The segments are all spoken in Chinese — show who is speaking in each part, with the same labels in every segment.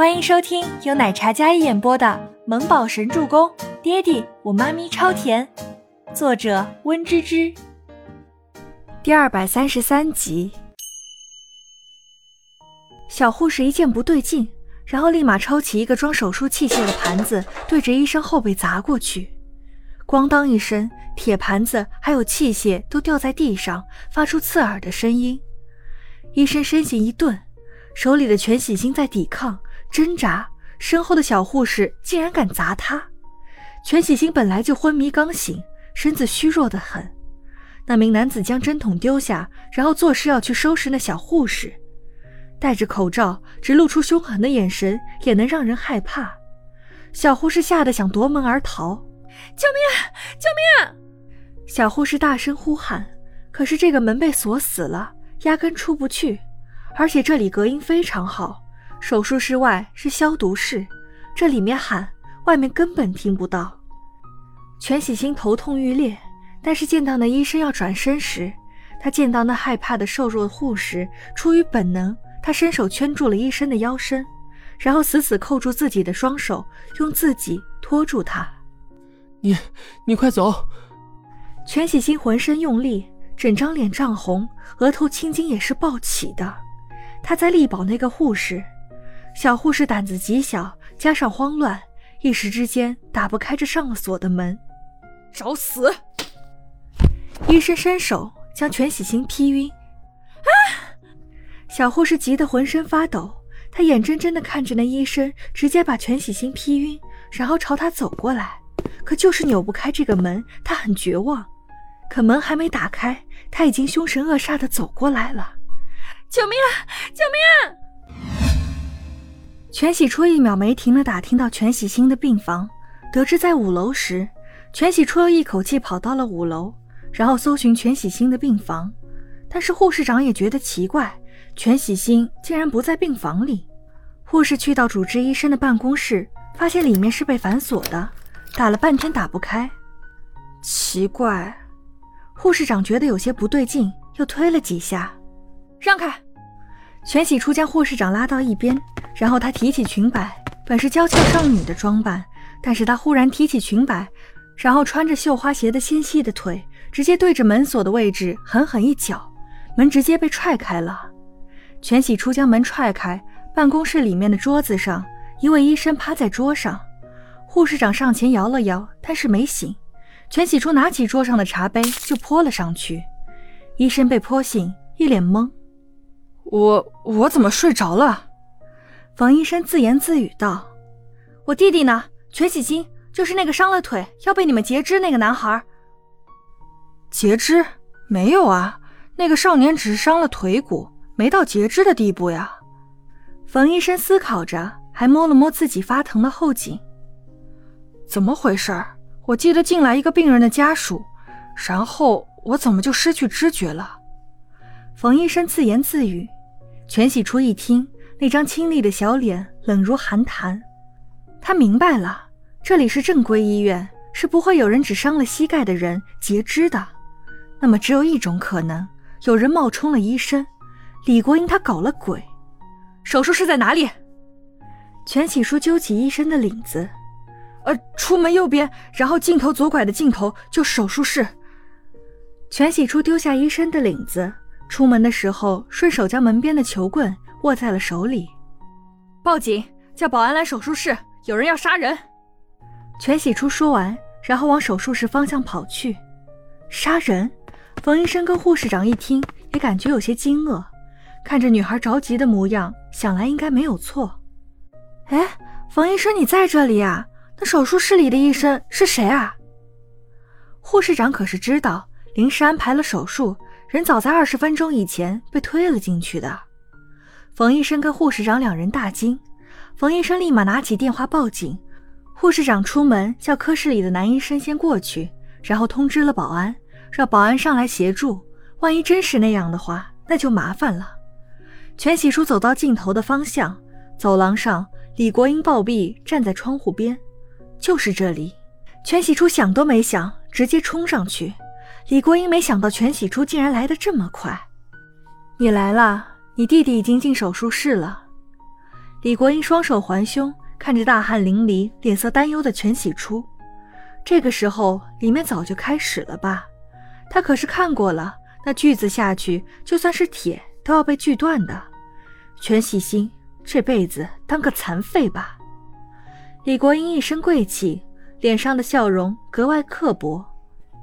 Speaker 1: 欢迎收听由奶茶嘉一演播的《萌宝神助攻》，爹地我妈咪超甜，作者温芝芝。第二百三十三集。小护士一见不对劲，然后立马抄起一个装手术器械的盘子，对着医生后背砸过去。咣当一声，铁盘子还有器械都掉在地上，发出刺耳的声音。医生身形一顿，手里的全喜星在抵抗挣扎，身后的小护士竟然敢砸他。全喜星本来就昏迷刚醒，身子虚弱的很。那名男子将针筒丢下，然后作势要去收拾那小护士，戴着口罩，只露出凶狠的眼神，也能让人害怕。小护士吓得想夺门而逃：“
Speaker 2: 救命啊！救命啊！”
Speaker 1: 小护士大声呼喊，可是这个门被锁死了。压根出不去，而且这里隔音非常好。手术室外是消毒室，这里面喊，外面根本听不到。全喜星头痛欲裂，但是见到那医生要转身时，他见到那害怕的瘦弱护士，出于本能，他伸手圈住了医生的腰身，然后死死扣住自己的双手，用自己拖住他。
Speaker 3: 你，你快走！
Speaker 1: 全喜星浑身用力。整张脸涨红，额头青筋也是暴起的。他在力保那个护士，小护士胆子极小，加上慌乱，一时之间打不开这上了锁的门。
Speaker 2: 找死！
Speaker 1: 医生伸手将全喜星劈晕。
Speaker 2: 啊！
Speaker 1: 小护士急得浑身发抖，她眼睁睁地看着那医生直接把全喜星劈晕，然后朝他走过来，可就是扭不开这个门，她很绝望。可门还没打开，他已经凶神恶煞的走过来了。
Speaker 2: 救命啊！救命啊！
Speaker 1: 全喜初一秒没停的打听到全喜星的病房，得知在五楼时，全喜初又一口气跑到了五楼，然后搜寻全喜星的病房。但是护士长也觉得奇怪，全喜星竟然不在病房里。护士去到主治医生的办公室，发现里面是被反锁的，打了半天打不开。奇怪。护士长觉得有些不对劲，又推了几下，
Speaker 2: 让开。
Speaker 1: 全喜初将护士长拉到一边，然后他提起裙摆，本是娇俏少女的装扮，但是他忽然提起裙摆，然后穿着绣花鞋的纤细的腿，直接对着门锁的位置狠狠一脚，门直接被踹开了。全喜初将门踹开，办公室里面的桌子上，一位医生趴在桌上，护士长上前摇了摇，但是没醒。全喜初拿起桌上的茶杯就泼了上去，医生被泼醒，一脸懵。
Speaker 4: 我我怎么睡着了？
Speaker 1: 冯医生自言自语道：“
Speaker 2: 我弟弟呢？全喜金就是那个伤了腿要被你们截肢那个男孩。
Speaker 4: 截肢？没有啊，那个少年只是伤了腿骨，没到截肢的地步呀。”
Speaker 1: 冯医生思考着，还摸了摸自己发疼的后颈。
Speaker 4: 怎么回事？我记得进来一个病人的家属，然后我怎么就失去知觉了？
Speaker 1: 冯医生自言自语。全喜初一听，那张清丽的小脸冷如寒潭。他明白了，这里是正规医院，是不会有人只伤了膝盖的人截肢的。那么只有一种可能，有人冒充了医生，李国英他搞了鬼。
Speaker 2: 手术室在哪里？
Speaker 1: 全喜初揪起医生的领子。
Speaker 4: 呃，出门右边，然后镜头左拐的尽头就手术室。
Speaker 1: 全喜初丢下医生的领子，出门的时候顺手将门边的球棍握在了手里。
Speaker 2: 报警，叫保安来手术室，有人要杀人。
Speaker 1: 全喜初说完，然后往手术室方向跑去。杀人？冯医生跟护士长一听，也感觉有些惊愕，看着女孩着急的模样，想来应该没有错。哎，冯医生，你在这里啊？那手术室里的医生是谁啊？护士长可是知道临时安排了手术，人早在二十分钟以前被推了进去的。冯医生跟护士长两人大惊，冯医生立马拿起电话报警，护士长出门叫科室里的男医生先过去，然后通知了保安，让保安上来协助。万一真是那样的话，那就麻烦了。全喜初走到尽头的方向，走廊上，李国英暴毙站在窗户边。就是这里，全喜初想都没想，直接冲上去。李国英没想到全喜初竟然来得这么快。你来了，你弟弟已经进手术室了。李国英双手环胸，看着大汗淋漓、脸色担忧的全喜初。这个时候，里面早就开始了吧？他可是看过了，那锯子下去，就算是铁都要被锯断的。全喜心这辈子当个残废吧。李国英一身贵气，脸上的笑容格外刻薄。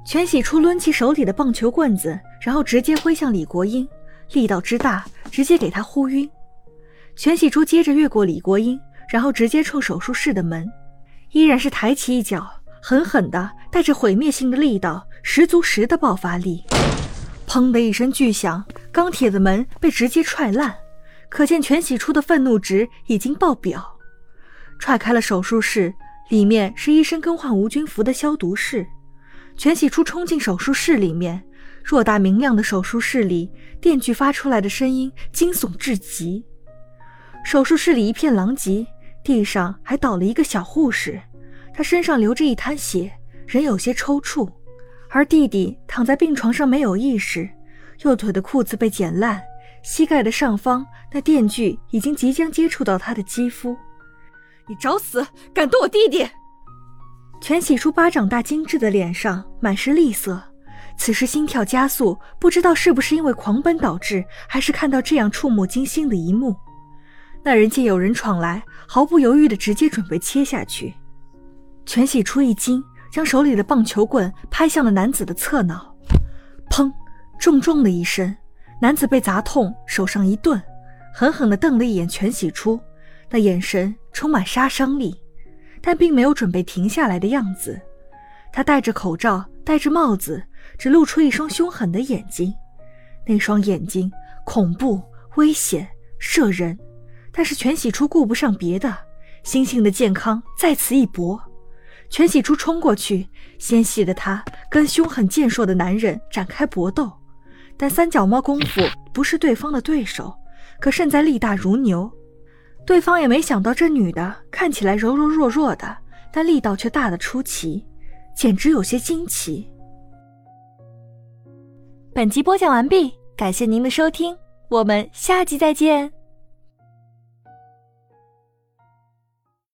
Speaker 1: 全喜初抡起手里的棒球棍子，然后直接挥向李国英，力道之大，直接给他呼晕。全喜初接着越过李国英，然后直接冲手术室的门，依然是抬起一脚，狠狠的带着毁灭性的力道，十足十的爆发力。砰的一声巨响，钢铁的门被直接踹烂，可见全喜初的愤怒值已经爆表。踹开了手术室，里面是医生更换无菌服的消毒室。全喜初冲进手术室里面，偌大明亮的手术室里，电锯发出来的声音惊悚至极。手术室里一片狼藉，地上还倒了一个小护士，他身上流着一滩血，人有些抽搐。而弟弟躺在病床上没有意识，右腿的裤子被剪烂，膝盖的上方那电锯已经即将接触到他的肌肤。
Speaker 2: 你找死！敢动我弟弟！
Speaker 1: 全喜初巴掌大精致的脸上满是厉色，此时心跳加速，不知道是不是因为狂奔导致，还是看到这样触目惊心的一幕。那人见有人闯来，毫不犹豫的直接准备切下去。全喜初一惊，将手里的棒球棍拍向了男子的侧脑，砰！重重的一声，男子被砸痛，手上一顿，狠狠地瞪了一眼全喜初，那眼神充满杀伤力。但并没有准备停下来的样子，他戴着口罩，戴着帽子，只露出一双凶狠的眼睛。那双眼睛恐怖、危险、慑人。但是全喜初顾不上别的，心性的健康在此一搏。全喜初冲过去，纤细的他跟凶狠健硕的男人展开搏斗，但三脚猫功夫不是对方的对手，可胜在力大如牛。对方也没想到，这女的看起来柔柔弱弱的，但力道却大得出奇，简直有些惊奇。
Speaker 2: 本集播讲完毕，感谢您的收听，我们下集再见。